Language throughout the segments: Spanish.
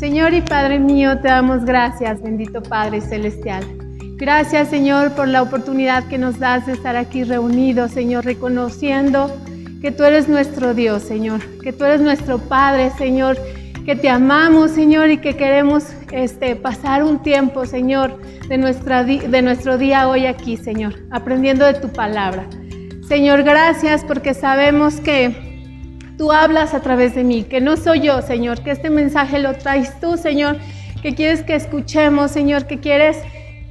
Señor y Padre mío, te damos gracias, bendito Padre Celestial. Gracias, Señor, por la oportunidad que nos das de estar aquí reunidos, Señor, reconociendo que tú eres nuestro Dios, Señor, que tú eres nuestro Padre, Señor, que te amamos, Señor, y que queremos este, pasar un tiempo, Señor, de, nuestra, de nuestro día hoy aquí, Señor, aprendiendo de tu palabra. Señor, gracias porque sabemos que tú hablas a través de mí, que no soy yo, Señor, que este mensaje lo traes tú, Señor, que quieres que escuchemos, Señor, que quieres,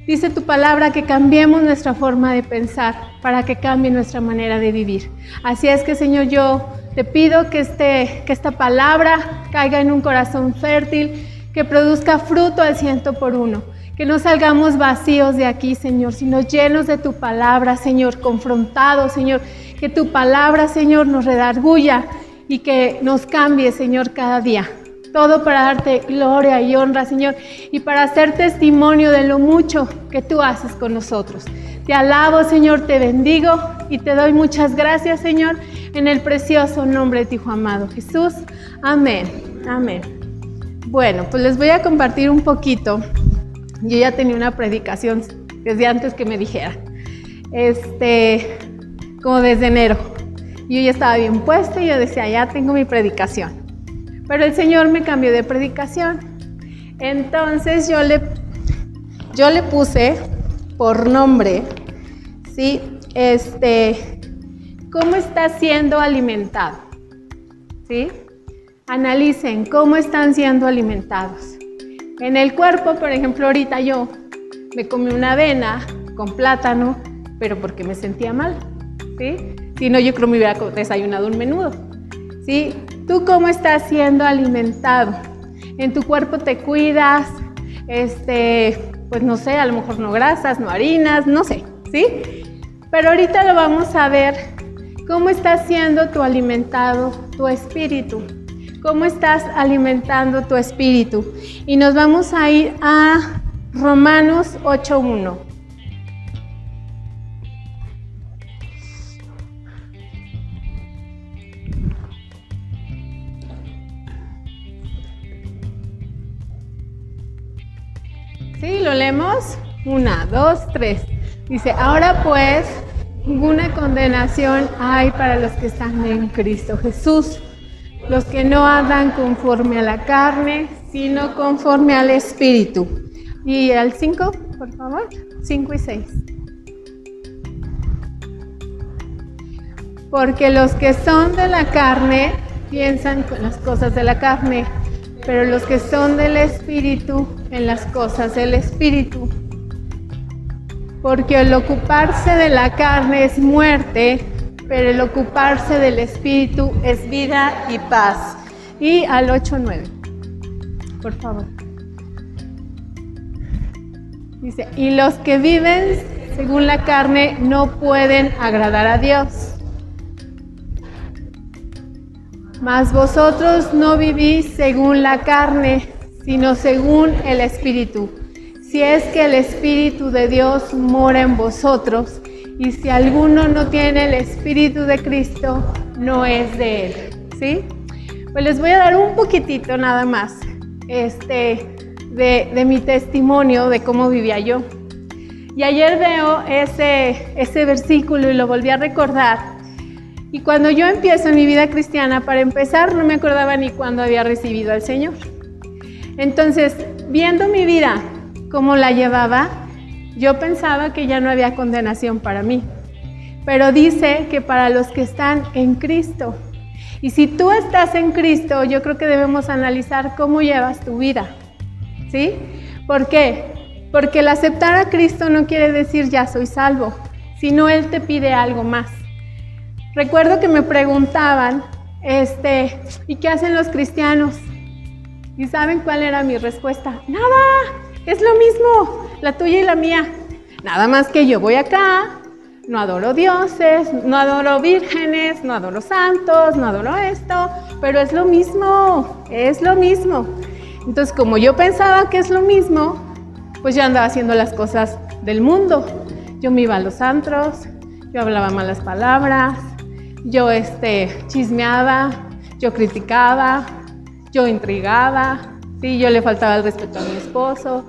dice tu palabra, que cambiemos nuestra forma de pensar para que cambie nuestra manera de vivir. Así es que, Señor, yo te pido que, este, que esta palabra caiga en un corazón fértil, que produzca fruto al ciento por uno. Que no salgamos vacíos de aquí, Señor, sino llenos de tu palabra, Señor, confrontados, Señor. Que tu palabra, Señor, nos redarguya y que nos cambie, Señor, cada día. Todo para darte gloria y honra, Señor, y para hacer testimonio de lo mucho que tú haces con nosotros. Te alabo, Señor, te bendigo y te doy muchas gracias, Señor, en el precioso nombre de tu amado Jesús. Amén. Amén. Bueno, pues les voy a compartir un poquito. Yo ya tenía una predicación desde antes que me dijera. Este, como desde enero. Yo ya estaba bien puesta y yo decía, ya tengo mi predicación. Pero el Señor me cambió de predicación. Entonces yo le, yo le puse por nombre, ¿sí? Este, ¿cómo está siendo alimentado? ¿Sí? Analicen cómo están siendo alimentados. En el cuerpo, por ejemplo, ahorita yo me comí una avena con plátano, pero porque me sentía mal, ¿sí? Si no, yo creo que me hubiera desayunado un menudo. ¿Sí? ¿Tú cómo estás siendo alimentado? En tu cuerpo te cuidas, este, pues no sé, a lo mejor no grasas, no harinas, no sé, ¿sí? Pero ahorita lo vamos a ver cómo está siendo tu alimentado tu espíritu. ¿Cómo estás alimentando tu espíritu? Y nos vamos a ir a Romanos 8.1. Una, dos, tres. Dice, ahora pues, ninguna condenación hay para los que están en Cristo Jesús, los que no andan conforme a la carne, sino conforme al Espíritu. Y al 5, por favor, 5 y 6. Porque los que son de la carne piensan con las cosas de la carne, pero los que son del Espíritu en las cosas del Espíritu. Porque el ocuparse de la carne es muerte, pero el ocuparse del Espíritu es vida y paz. Y al 8.9, por favor. Dice, y los que viven según la carne no pueden agradar a Dios. Mas vosotros no vivís según la carne, sino según el Espíritu. Si es que el Espíritu de Dios mora en vosotros, y si alguno no tiene el Espíritu de Cristo, no es de él. ¿Sí? Pues les voy a dar un poquitito nada más este, de, de mi testimonio de cómo vivía yo. Y ayer veo ese, ese versículo y lo volví a recordar y cuando yo empiezo mi vida cristiana, para empezar, no me acordaba ni cuándo había recibido al Señor. Entonces, viendo mi vida, cómo la llevaba, yo pensaba que ya no había condenación para mí. Pero dice que para los que están en Cristo. Y si tú estás en Cristo, yo creo que debemos analizar cómo llevas tu vida. ¿Sí? ¿Por qué? Porque el aceptar a Cristo no quiere decir ya soy salvo, sino Él te pide algo más. Recuerdo que me preguntaban, este, ¿y qué hacen los cristianos? ¿Y saben cuál era mi respuesta? Nada, es lo mismo, la tuya y la mía. Nada más que yo voy acá, no adoro dioses, no adoro vírgenes, no adoro santos, no adoro esto, pero es lo mismo, es lo mismo. Entonces, como yo pensaba que es lo mismo, pues yo andaba haciendo las cosas del mundo. Yo me iba a los antros, yo hablaba malas palabras, yo este, chismeaba, yo criticaba, yo intrigaba, ¿sí? Yo le faltaba el respeto a mi esposo,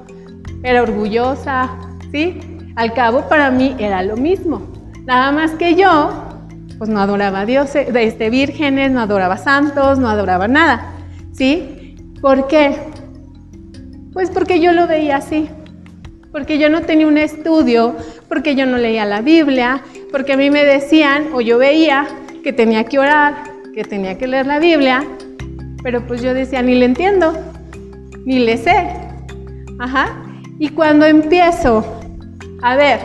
era orgullosa, ¿sí? Al cabo para mí era lo mismo. Nada más que yo, pues no adoraba a Dios, eh, este, vírgenes, no adoraba santos, no adoraba nada, ¿sí? ¿Por qué? Pues porque yo lo veía así, porque yo no tenía un estudio, porque yo no leía la Biblia, porque a mí me decían o yo veía que tenía que orar, que tenía que leer la Biblia, pero pues yo decía, ni le entiendo, ni le sé. Ajá. Y cuando empiezo a ver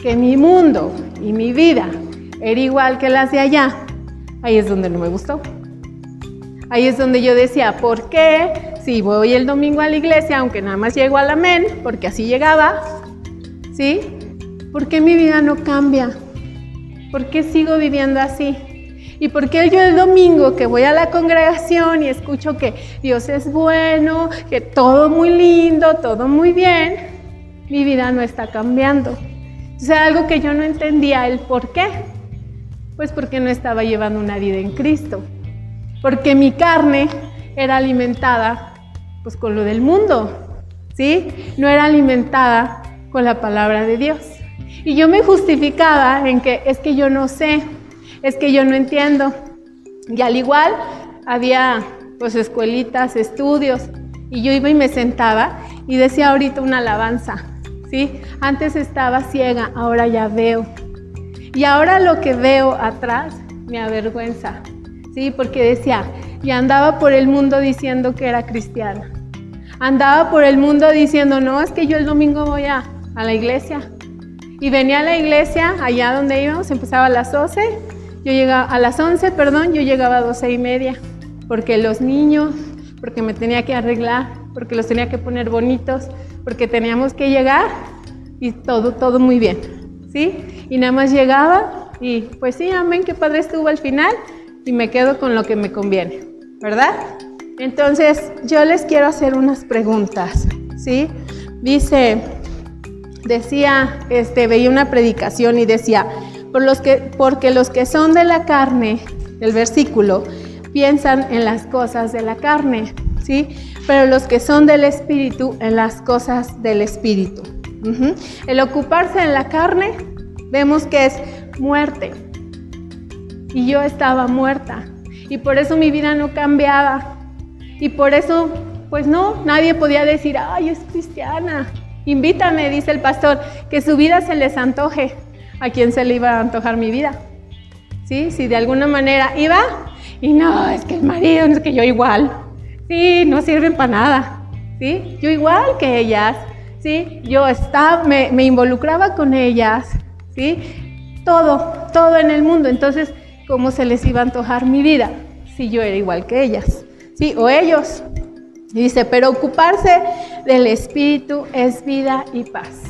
que mi mundo y mi vida era igual que las de allá, ahí es donde no me gustó. Ahí es donde yo decía, ¿por qué? Si voy el domingo a la iglesia, aunque nada más llego al amén, porque así llegaba, ¿sí? ¿Por qué mi vida no cambia? ¿Por qué sigo viviendo así? ¿Y por qué yo el domingo que voy a la congregación y escucho que Dios es bueno, que todo muy lindo, todo muy bien, mi vida no está cambiando? O sea, algo que yo no entendía el por qué. Pues porque no estaba llevando una vida en Cristo. Porque mi carne era alimentada pues con lo del mundo, ¿sí? No era alimentada con la palabra de Dios. Y yo me justificaba en que es que yo no sé, es que yo no entiendo. Y al igual había pues escuelitas, estudios, y yo iba y me sentaba y decía ahorita una alabanza, ¿sí? Antes estaba ciega, ahora ya veo. Y ahora lo que veo atrás me avergüenza, ¿sí? Porque decía, y andaba por el mundo diciendo que era cristiana. Andaba por el mundo diciendo, no, es que yo el domingo voy a, a la iglesia. Y venía a la iglesia, allá donde íbamos, empezaba a las 12 yo llegaba a las 11, perdón, yo llegaba a 12 y media, porque los niños, porque me tenía que arreglar, porque los tenía que poner bonitos, porque teníamos que llegar y todo, todo muy bien, ¿sí? Y nada más llegaba y pues sí, amén, qué padre estuvo al final y me quedo con lo que me conviene, ¿verdad? Entonces, yo les quiero hacer unas preguntas, ¿sí? Dice, decía, este, veía una predicación y decía, los que, porque los que son de la carne, el versículo, piensan en las cosas de la carne, ¿sí? Pero los que son del espíritu, en las cosas del espíritu. El ocuparse en la carne, vemos que es muerte. Y yo estaba muerta. Y por eso mi vida no cambiaba. Y por eso, pues no, nadie podía decir, ay, es cristiana. Invítame, dice el pastor, que su vida se les antoje a quién se le iba a antojar mi vida. ¿Sí? Si de alguna manera iba y no, es que el marido, es que yo igual. Sí, no sirven para nada. ¿Sí? Yo igual que ellas. ¿Sí? Yo estaba, me, me involucraba con ellas. ¿Sí? Todo, todo en el mundo. Entonces, ¿cómo se les iba a antojar mi vida si yo era igual que ellas? ¿Sí? O ellos. dice, pero ocuparse del espíritu es vida y paz.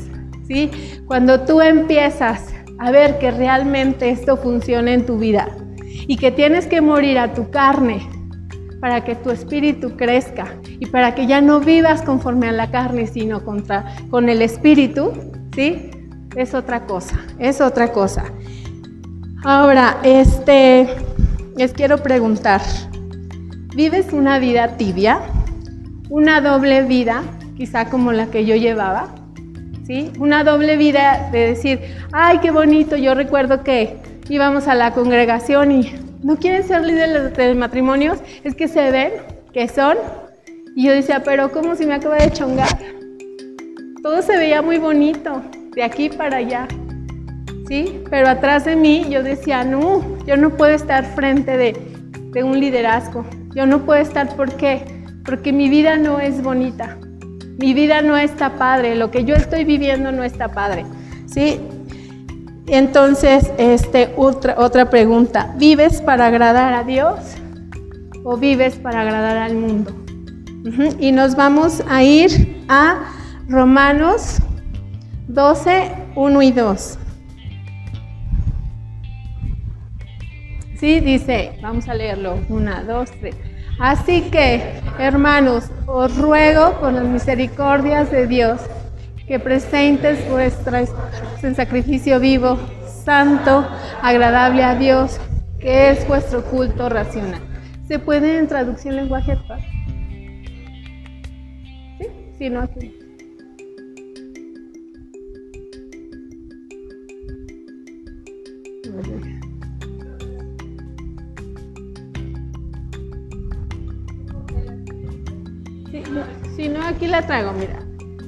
¿Sí? Cuando tú empiezas a ver que realmente esto funcione en tu vida y que tienes que morir a tu carne para que tu espíritu crezca y para que ya no vivas conforme a la carne, sino contra, con el espíritu, ¿sí? Es otra cosa, es otra cosa. Ahora, este, les quiero preguntar, ¿vives una vida tibia? ¿Una doble vida, quizá como la que yo llevaba? Una doble vida de decir, ay, qué bonito, yo recuerdo que íbamos a la congregación y no quieren ser líderes de matrimonios, es que se ven que son. Y yo decía, pero ¿cómo si me acaba de chongar? Todo se veía muy bonito, de aquí para allá. ¿Sí? Pero atrás de mí yo decía, no, yo no puedo estar frente de, de un liderazgo. Yo no puedo estar, ¿por qué? Porque mi vida no es bonita mi vida no está padre, lo que yo estoy viviendo no está padre. ¿sí? Entonces, este, otra, otra pregunta, ¿vives para agradar a Dios o vives para agradar al mundo? Y nos vamos a ir a Romanos 12, 1 y 2. Sí, dice, vamos a leerlo, 1, 2, 3. Así que, hermanos, os ruego por las misericordias de Dios que presentes vuestras en sacrificio vivo, santo, agradable a Dios, que es vuestro culto racional. ¿Se puede en traducción lenguaje actual? Sí. Si no, aquí la traigo, mira.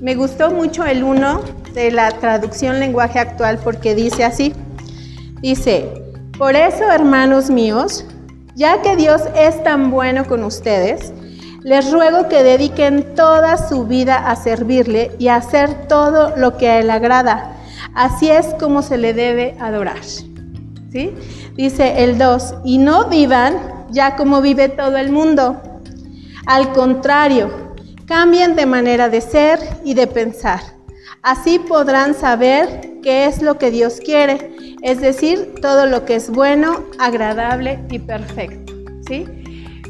Me gustó mucho el 1 de la traducción lenguaje actual porque dice así. Dice, por eso, hermanos míos, ya que Dios es tan bueno con ustedes, les ruego que dediquen toda su vida a servirle y a hacer todo lo que a Él agrada. Así es como se le debe adorar. ¿Sí? Dice el 2, y no vivan ya como vive todo el mundo. Al contrario, cambien de manera de ser y de pensar. Así podrán saber qué es lo que Dios quiere, es decir, todo lo que es bueno, agradable y perfecto. ¿sí?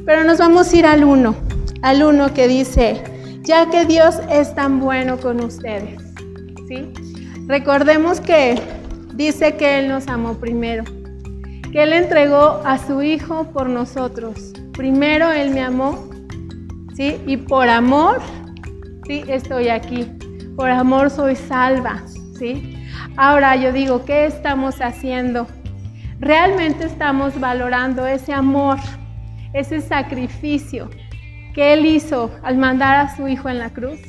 Pero nos vamos a ir al 1 al uno que dice, ya que Dios es tan bueno con ustedes. ¿sí? Recordemos que dice que Él nos amó primero, que Él entregó a su Hijo por nosotros. Primero Él me amó, ¿sí? Y por amor, ¿sí? Estoy aquí. Por amor soy salva, ¿sí? Ahora yo digo, ¿qué estamos haciendo? Realmente estamos valorando ese amor, ese sacrificio, que Él hizo al mandar a su Hijo en la cruz?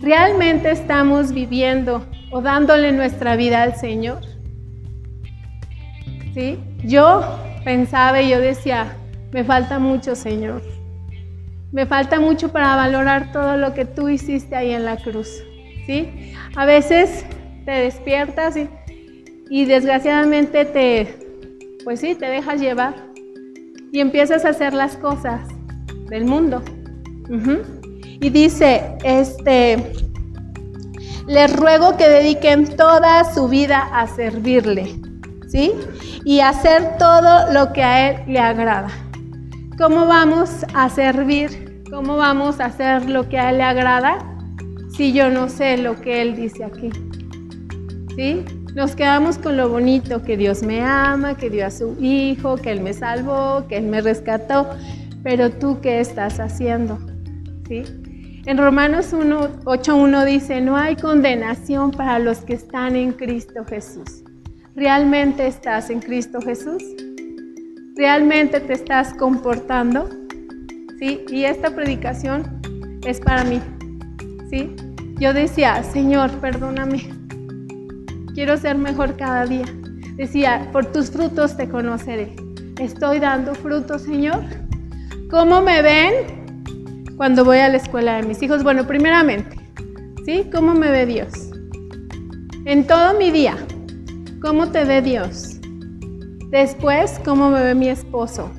¿Realmente estamos viviendo o dándole nuestra vida al Señor? ¿Sí? Yo pensaba y yo decía, me falta mucho, Señor. Me falta mucho para valorar todo lo que tú hiciste ahí en la cruz. ¿Sí? A veces te despiertas y, desgraciadamente te, pues sí, te dejas llevar y empiezas a hacer las cosas del mundo. Y dice, este, les ruego que dediquen toda su vida a servirle, ¿sí? Y hacer todo lo que a Él le agrada. ¿Cómo vamos a servir? ¿Cómo vamos a hacer lo que a Él le agrada si yo no sé lo que Él dice aquí? ¿Sí? Nos quedamos con lo bonito, que Dios me ama, que dio a su Hijo, que Él me salvó, que Él me rescató, pero tú qué estás haciendo? ¿Sí? En Romanos 8.1 dice, no hay condenación para los que están en Cristo Jesús. ¿Realmente estás en Cristo Jesús? ¿Realmente te estás comportando? ¿Sí? Y esta predicación es para mí. ¿Sí? Yo decía, Señor, perdóname. Quiero ser mejor cada día. Decía, por tus frutos te conoceré. ¿Estoy dando frutos, Señor? ¿Cómo me ven cuando voy a la escuela de mis hijos? Bueno, primeramente, ¿sí? ¿Cómo me ve Dios? En todo mi día, ¿cómo te ve Dios? Después, ¿cómo me ve mi esposo?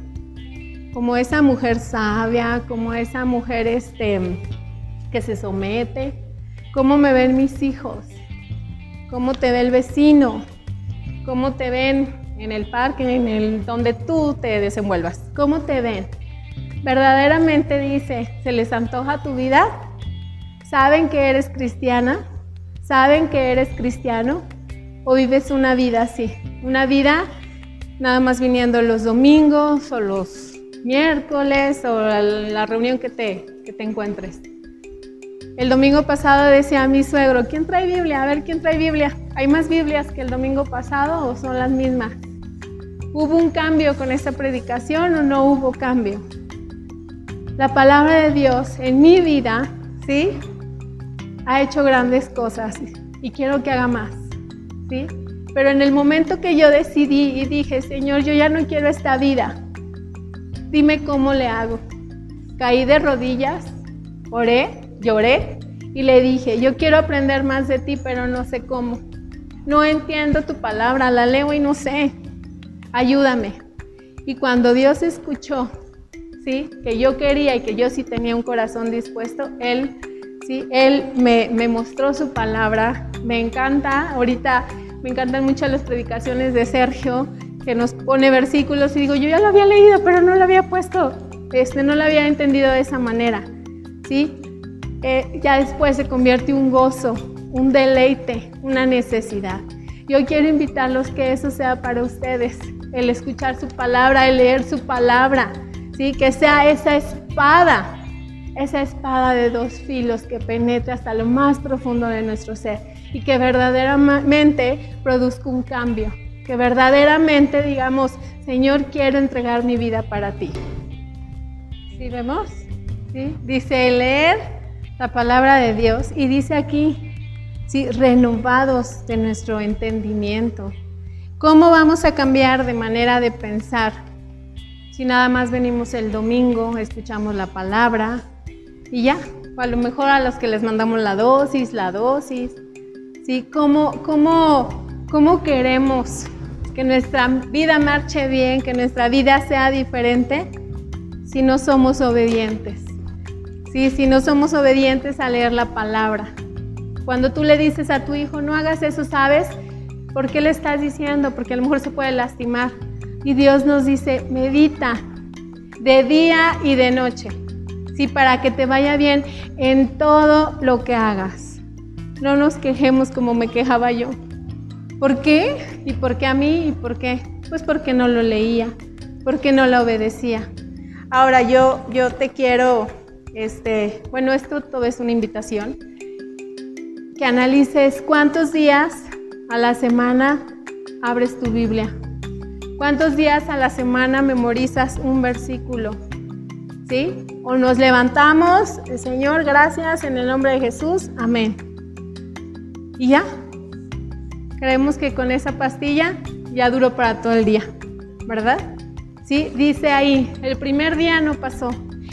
Como esa mujer sabia, como esa mujer este, que se somete. ¿Cómo me ven mis hijos? ¿Cómo te ve el vecino? ¿Cómo te ven en el parque, en el donde tú te desenvuelvas? ¿Cómo te ven? verdaderamente dice, ¿se les antoja tu vida? ¿Saben que eres cristiana? ¿Saben que eres cristiano? ¿O vives una vida así? Una vida nada más viniendo los domingos o los miércoles o la, reunión que te, que te encuentres. El domingo pasado decía a mi suegro, ¿quién trae Biblia? A ver, ¿quién trae Biblia? ¿Hay más Biblias que el domingo pasado o son las mismas? ¿Hubo un cambio con esta predicación o no hubo cambio? la palabra de Dios en mi vida, ¿sí? Ha hecho grandes cosas y quiero que haga más, ¿sí? Pero en el momento que yo decidí y dije, Señor, yo ya no quiero esta vida, dime cómo le hago. Caí de rodillas, oré, lloré y le dije, yo quiero aprender más de ti, pero no sé cómo. No entiendo tu palabra, la leo y no sé. Ayúdame. Y cuando Dios escuchó ¿sí? que yo quería y que yo sí tenía un corazón dispuesto, Él, ¿sí? él me, me mostró su palabra. Me encanta, ahorita me encantan mucho las predicaciones de Sergio, que nos pone versículos y digo, yo ya lo había leído, pero no lo había puesto, este, no lo había entendido de esa manera. ¿sí? Eh, ya después se convierte un gozo, un deleite, una necesidad. Yo quiero invitarlos que eso sea para ustedes, el escuchar su palabra, el leer su palabra, que sea esa espada esa espada de dos filos que penetra hasta lo más profundo de nuestro ser y que verdaderamente produzca un cambio, que verdaderamente digamos, Señor, quiero entregar mi vida para ti. ¿Sí vemos? ¿Sí? Dice leer la palabra de Dios y dice aquí, ¿sí? renovados de nuestro entendimiento. ¿Cómo vamos a cambiar de manera de pensar? Si nada más venimos el domingo, escuchamos la palabra y ya, o a lo mejor a los que les mandamos la dosis, la dosis, ¿sí? ¿Cómo, cómo, cómo queremos que nuestra vida marche bien, que nuestra vida sea diferente si no somos obedientes? ¿Sí? Si no somos obedientes a leer la palabra. Cuando tú le dices a tu hijo, no hagas eso, ¿sabes? ¿Por qué le estás diciendo? Porque a lo mejor se puede lastimar. Y Dios nos dice, medita de día y de noche, ¿sí? Para que te vaya bien en todo lo que hagas. No nos quejemos como me quejaba yo. ¿Por qué? ¿Y por qué a mí? ¿Y por qué? Pues porque no lo leía, porque no lo obedecía. Ahora yo, yo te quiero, este, bueno, esto todo es una invitación, que analices cuántos días a la semana abres tu Biblia. ¿Cuántos días a la semana memorizas un versículo? ¿Sí? O nos levantamos, Señor, gracias en el nombre de Jesús, amén. Y ya, creemos que con esa pastilla ya duró para todo el día, ¿verdad? Sí, dice ahí, el primer día no pasó,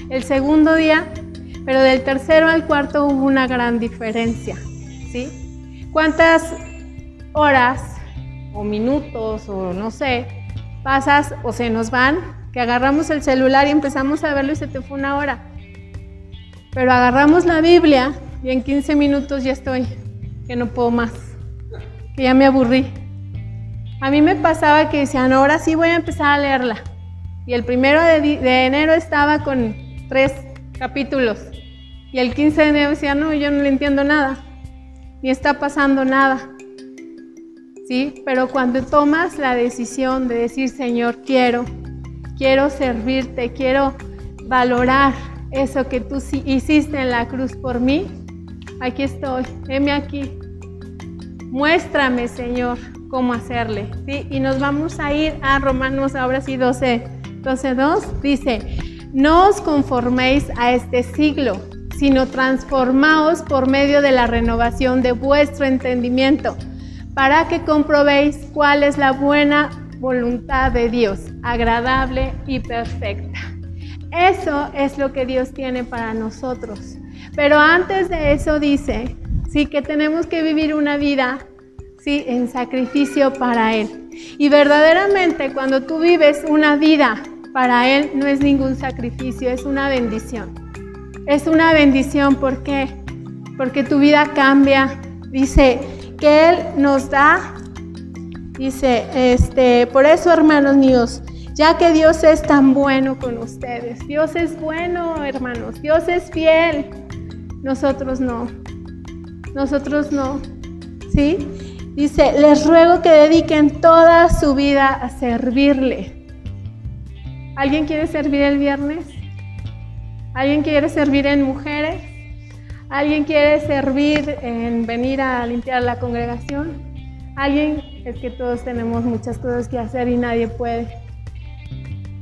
el segundo día, pero del tercero al cuarto hubo una gran diferencia, ¿sí? ¿Cuántas horas o minutos o no sé, pasas o se nos van, que agarramos el celular y empezamos a verlo y se te fue una hora. Pero agarramos la Biblia y en 15 minutos ya estoy, que no puedo más, que ya me aburrí. A mí me pasaba que decían, ahora sí voy a empezar a leerla. Y el primero de, enero estaba con tres capítulos. Y el 15 de enero decía, no, yo no le entiendo nada, ni está pasando nada. ¿sí? Pero cuando tomas la decisión de decir, Señor, quiero, quiero servirte, quiero valorar eso que tú hiciste en la cruz por mí, aquí estoy, heme aquí. Muéstrame, Señor, cómo hacerle. ¿sí? Y nos vamos a ir a Romanos, ahora sí, 12, 12, 2, dice, no os conforméis a este siglo, sino transformaos por medio de la renovación de vuestro entendimiento para que comprobéis cuál es la buena voluntad de Dios, agradable y perfecta. Eso es lo que Dios tiene para nosotros. Pero antes de eso dice, sí que tenemos que vivir una vida sí en sacrificio para él. Y verdaderamente cuando tú vives una vida para él no es ningún sacrificio, es una bendición. Es una bendición ¿por qué? Porque tu vida cambia. Dice, que Él nos da. Dice, este, por eso hermanos míos, ya que Dios es tan bueno con ustedes, Dios es bueno hermanos, Dios es fiel, nosotros no, nosotros no, ¿sí? Dice, les ruego que dediquen toda su vida a servirle. ¿Alguien quiere servir el viernes? ¿Alguien quiere servir en mujeres? ¿Alguien quiere servir en venir a limpiar la congregación? ¿Alguien? Es que todos tenemos muchas cosas que hacer y nadie puede.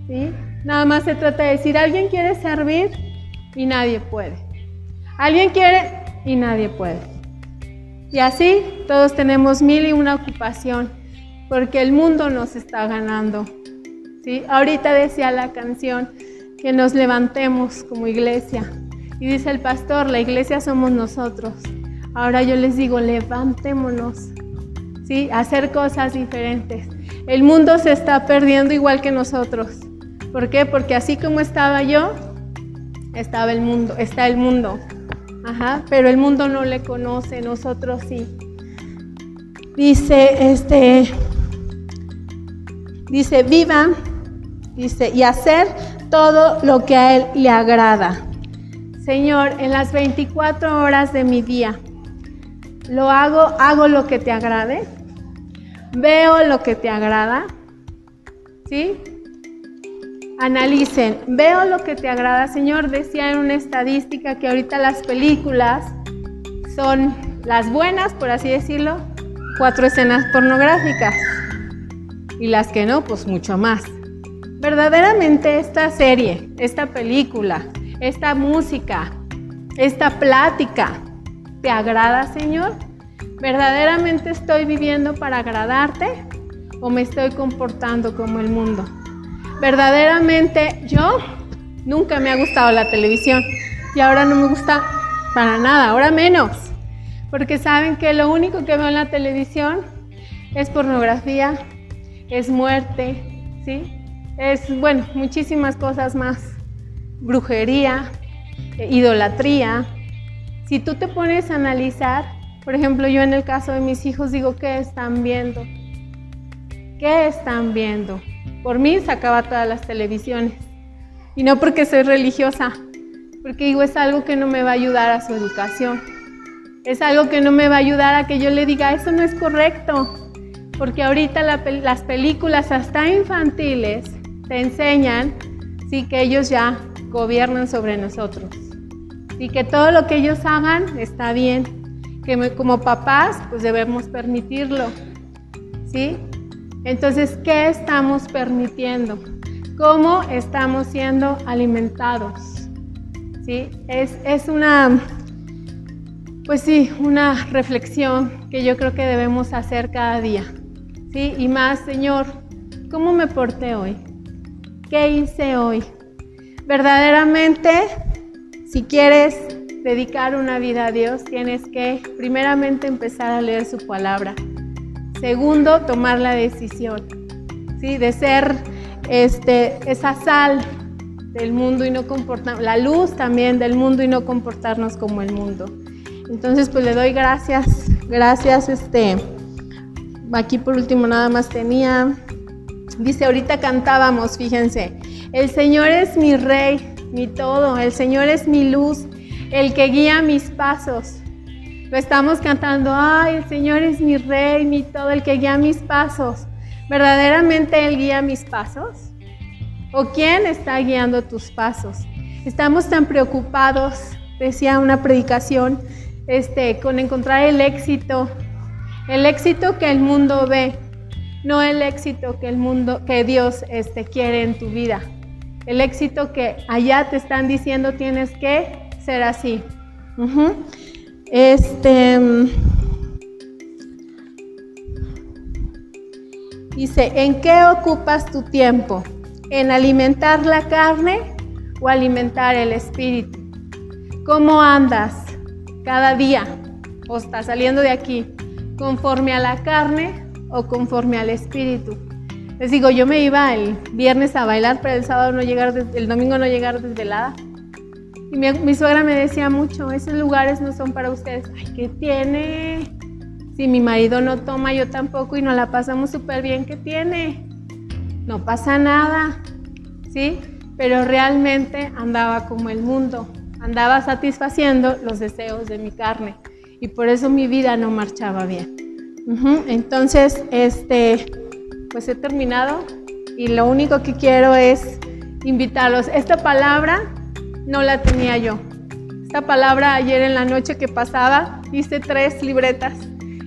¿Sí? Nada más se trata de decir, ¿alguien quiere servir? Y nadie puede. ¿Alguien quiere? Y nadie puede. Y así todos tenemos mil y una ocupación, porque el mundo nos está ganando. ¿Sí? Ahorita decía la canción que nos levantemos como iglesia, y dice el pastor, la iglesia somos nosotros. Ahora yo les digo, levantémonos, ¿sí? hacer cosas diferentes. El mundo se está perdiendo igual que nosotros. ¿Por qué? Porque así como estaba yo, estaba el mundo, está el mundo. Ajá, pero el mundo no le conoce, nosotros sí. Dice, este, dice, viva, dice, y hacer todo lo que a Él le agrada. Señor, en las 24 horas de mi día, lo hago, hago lo que te agrade, veo lo que te agrada, ¿sí? Analicen, veo lo que te agrada, Señor. Decía en una estadística que ahorita las películas son las buenas, por así decirlo, cuatro escenas pornográficas. Y las que no, pues mucho más. Verdaderamente esta serie, esta película, esta música, esta plática, ¿te agrada, Señor? ¿Verdaderamente estoy viviendo para agradarte o me estoy comportando como el mundo? Verdaderamente yo nunca me ha gustado la televisión y ahora no me gusta para nada, ahora menos. Porque saben que lo único que veo en la televisión es pornografía, es muerte, ¿sí? Es, bueno, muchísimas cosas más. Brujería, idolatría. Si tú te pones a analizar, por ejemplo, yo en el caso de mis hijos digo, ¿qué están viendo? ¿Qué están viendo? Por mí sacaba todas las televisiones. Y no porque soy religiosa, porque digo, es algo que no me va a ayudar a su educación. Es algo que no me va a ayudar a que yo le diga, eso no es correcto. Porque ahorita las películas hasta infantiles te enseñan sí, que ellos ya gobiernan sobre nosotros. Y que todo lo que ellos hagan está bien que como papás pues debemos permitirlo, ¿sí? Entonces, ¿qué estamos permitiendo? ¿Cómo estamos siendo alimentados? ¿Sí? Es, es una, pues sí, una reflexión que yo creo que debemos hacer cada día, ¿sí? Y más, Señor, ¿cómo me porté hoy? ¿Qué hice hoy? Verdaderamente, si quieres dedicar una vida a Dios, tienes que primeramente empezar a leer su palabra. Segundo, tomar la decisión, ¿sí? De ser este, esa sal del mundo y no comportarnos, la luz también del mundo y no comportarnos como el mundo. Entonces, pues le doy gracias, gracias, este, aquí por último nada más tenía, dice, ahorita cantábamos, fíjense, el Señor es mi rey, mi todo, el Señor es mi luz, el que guía mis pasos. Lo estamos cantando, ay, el Señor es mi rey, mi todo, el que guía mis pasos. ¿Verdaderamente Él guía mis pasos? ¿O quién está guiando tus pasos? Estamos tan preocupados, decía una predicación, este, con encontrar el éxito, el éxito que el mundo ve, no el éxito que el mundo, que Dios este, quiere en tu vida. El éxito que allá te están diciendo tienes que ser así. Este. Dice, ¿en qué ocupas tu tiempo? ¿En alimentar la carne o alimentar el espíritu? ¿Cómo andas cada día o estás saliendo de aquí? ¿Conforme a la carne o conforme al espíritu? Les digo, yo me iba el viernes a bailar, pero el sábado no llegar, el domingo no llegar desvelada. Y mi, suegra me decía mucho, esos lugares no son para ustedes. Ay, ¿qué tiene? Si mi marido no toma, yo tampoco y nos la pasamos súper bien, ¿qué tiene? No pasa nada, ¿sí? Pero realmente andaba como el mundo, andaba satisfaciendo los deseos de mi carne y por eso mi vida no marchaba bien. Entonces, este, pues he terminado y lo único que quiero es invitarlos. Esta palabra no la tenía yo. Esta palabra ayer en la noche que pasaba, hice tres libretas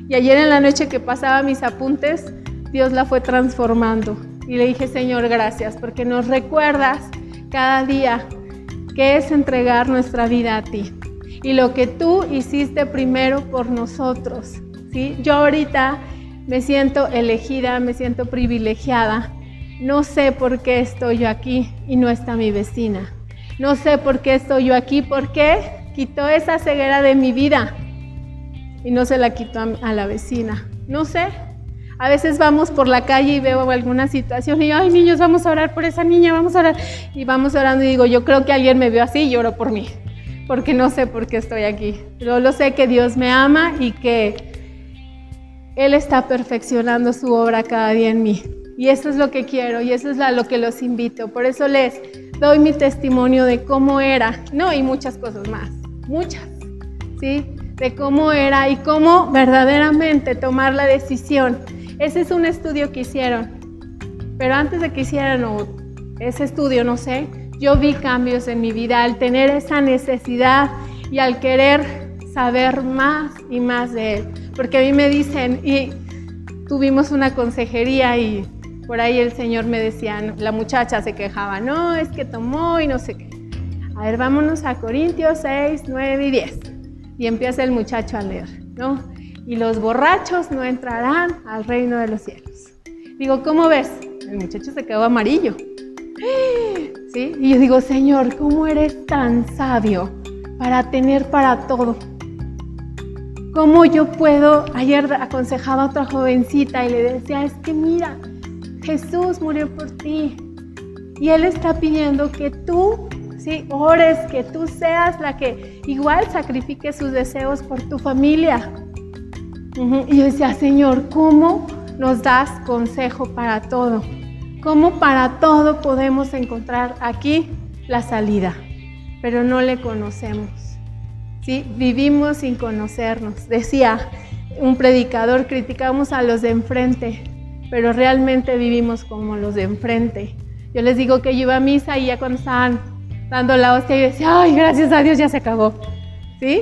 y ayer en la noche que pasaba mis apuntes, Dios la fue transformando. Y le dije, Señor, gracias, porque nos recuerdas cada día que es entregar nuestra vida a ti. Y lo que tú hiciste primero por nosotros. ¿sí? Yo ahorita me siento elegida, me siento privilegiada. No sé por qué estoy yo aquí y no está mi vecina. No sé por qué estoy yo aquí, por qué quitó esa ceguera de mi vida y no se la quitó a, la vecina. No sé. A veces vamos por la calle y veo alguna situación y ay niños, vamos a orar por esa niña, vamos a orar. Y vamos orando y digo, yo creo que alguien me vio así y lloro por mí, porque no sé por qué estoy aquí. Yo lo sé que Dios me ama y que Él está perfeccionando su obra cada día en mí. Y eso es lo que quiero y eso es lo que los invito. Por eso les doy mi testimonio de cómo era, no, y muchas cosas más, muchas, ¿sí? De cómo era y cómo verdaderamente tomar la decisión. Ese es un estudio que hicieron, pero antes de que hicieran ese estudio, no sé, yo vi cambios en mi vida al tener esa necesidad y al querer saber más y más de Él. Porque a mí me dicen, y tuvimos una consejería y por ahí el Señor me decía, la muchacha se quejaba, no, es que tomó y no sé qué. A ver, vámonos a Corintios 6, 9 y 10. Y empieza el muchacho a leer, ¿no? Y los borrachos no entrarán al reino de los cielos. Digo, ¿cómo ves? El muchacho se quedó amarillo. ¿Sí? Y yo digo, Señor, ¿cómo eres tan sabio para tener para todo? ¿Cómo yo puedo? Ayer aconsejaba a otra jovencita y le decía, es que mira, Jesús murió por ti. Y Él está pidiendo que tú, sí, ores, que tú seas la que igual sacrifique sus deseos por tu familia. Y yo decía, Señor, ¿cómo nos das consejo para todo? ¿Cómo para todo podemos encontrar aquí la salida? Pero no le conocemos. ¿sí? Vivimos sin conocernos. Decía un predicador, criticamos a los de enfrente, pero realmente vivimos como los de enfrente. Yo les digo que yo iba a misa y ya cuando estaban dando la hostia, yo decía, ay, gracias a Dios ya se acabó. ¿Sí?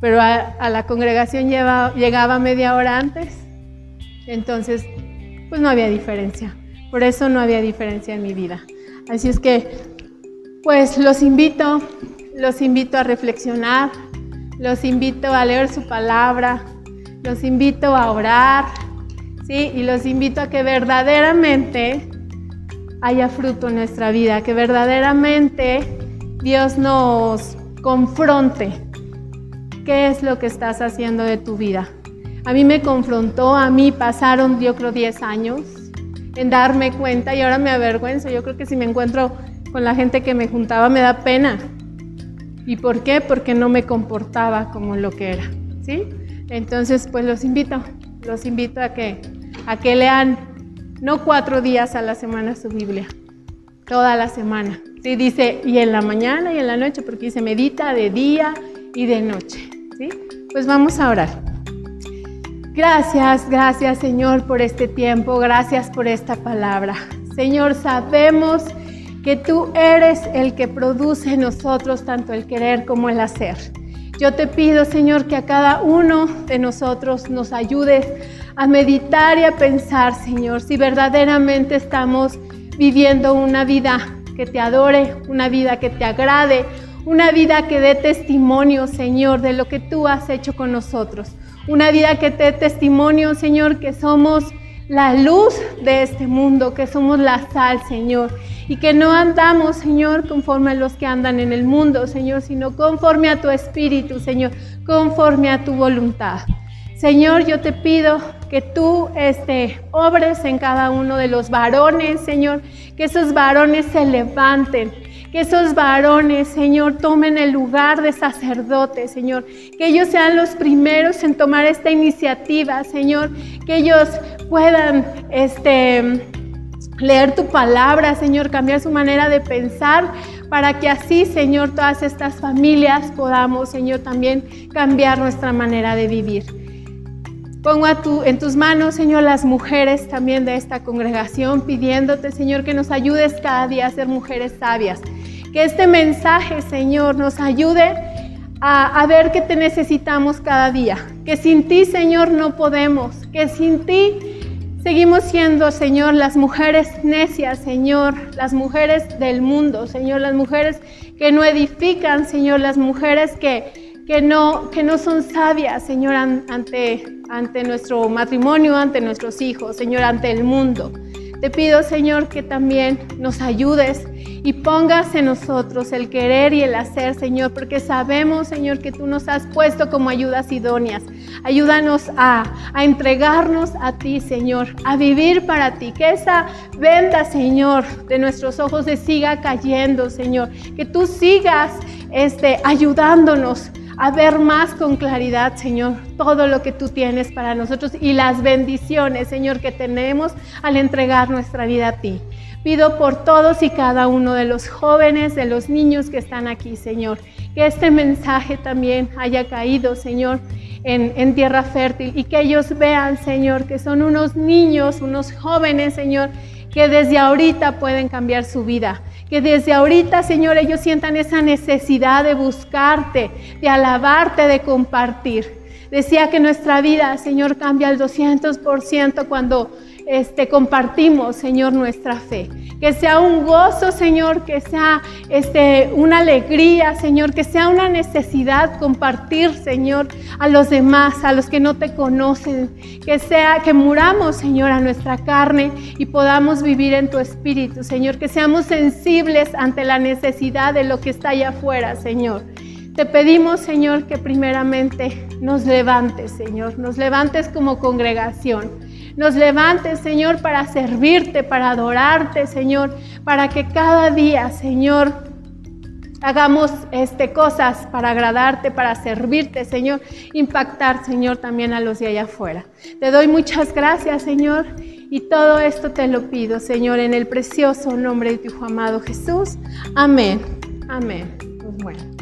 Pero a, la congregación llegaba media hora antes. Entonces, pues no había diferencia. Por eso no había diferencia en mi vida. Así es que, pues los invito, los invito a reflexionar, los invito a leer su palabra, los invito a orar, Y los invito a que verdaderamente haya fruto en nuestra vida, que verdaderamente Dios nos confronte. ¿Qué es lo que estás haciendo de tu vida? A mí me confrontó, a mí pasaron yo creo 10 años en darme cuenta y ahora me avergüenzo. Yo creo que si me encuentro con la gente que me juntaba me da pena ¿Y por qué? Porque no me comportaba como lo que era, ¿sí? Entonces, pues los invito, los invito a que, a que lean no cuatro días a la semana su Biblia, toda la semana. Sí, dice, y en la mañana y en la noche, porque dice, medita de día y de noche, ¿sí? Pues vamos a orar. Gracias, gracias Señor por este tiempo, gracias por esta palabra. Señor, sabemos que tú eres el que produce en nosotros tanto el querer como el hacer. Yo te pido, Señor, que a cada uno de nosotros nos ayudes a meditar y a pensar, Señor, si verdaderamente estamos viviendo una vida que te adore, una vida que te agrade, una vida que dé testimonio, Señor, de lo que tú has hecho con nosotros. Una vida que dé testimonio, Señor, que somos la luz de este mundo, que somos la sal, Señor, y que no andamos, Señor, conforme a los que andan en el mundo, Señor, sino conforme a tu espíritu, Señor, conforme a tu voluntad. Señor, yo te pido que tú este, obres en cada uno de los varones, Señor, que esos varones se levanten, que esos varones, Señor, tomen el lugar de sacerdote, Señor. Que ellos sean los primeros en tomar esta iniciativa, Señor. Que ellos puedan este, leer tu palabra, Señor, cambiar su manera de pensar para que así, Señor, todas estas familias podamos, Señor, también cambiar nuestra manera de vivir. Pongo a tu, en tus manos, Señor, las mujeres también de esta congregación, pidiéndote, Señor, que nos ayudes cada día a ser mujeres sabias. Que este mensaje, Señor, nos ayude a, a, ver que te necesitamos cada día. Que sin ti, Señor, no podemos. Que sin ti seguimos siendo, Señor, las mujeres necias, Señor, las mujeres del mundo, Señor, las mujeres que no edifican, Señor, las mujeres que que no, que no son sabias, Señor, ante, ante nuestro matrimonio, ante nuestros hijos, Señor, ante el mundo. Te pido, Señor, que también nos ayudes y pongas en nosotros el querer y el hacer, Señor, porque sabemos, Señor, que tú nos has puesto como ayudas idóneas. Ayúdanos a, a entregarnos a ti, Señor, a vivir para ti. Que esa venda, Señor, de nuestros ojos se siga cayendo, Señor. Que tú sigas este, ayudándonos a ver más con claridad, Señor, todo lo que tú tienes para nosotros y las bendiciones, Señor, que tenemos al entregar nuestra vida a ti. Pido por todos y cada uno de los jóvenes, de los niños que están aquí, Señor, que este mensaje también haya caído, Señor, en, tierra fértil y que ellos vean, Señor, que son unos niños, unos jóvenes, Señor, que desde ahorita pueden cambiar su vida. Que desde ahorita, Señor, ellos sientan esa necesidad de buscarte, de alabarte, de compartir. Decía que nuestra vida, Señor, cambia al 200% cuando este, compartimos, Señor, nuestra fe. Que sea un gozo, Señor, que sea este, una alegría, Señor, que sea una necesidad compartir, Señor, a los demás, a los que no te conocen. Que sea que muramos, Señor, a nuestra carne y podamos vivir en tu espíritu, Señor. Que seamos sensibles ante la necesidad de lo que está allá afuera, Señor. Te pedimos, Señor, que primeramente nos levantes, Señor, nos levantes como congregación. Nos levantes, Señor, para servirte, para adorarte, Señor, para que cada día, Señor, hagamos este, cosas para agradarte, para servirte, Señor, impactar, Señor, también a los de allá afuera. Te doy muchas gracias, Señor, y todo esto te lo pido, Señor, en el precioso nombre de tu amado Jesús. Amén. Amén. Pues bueno.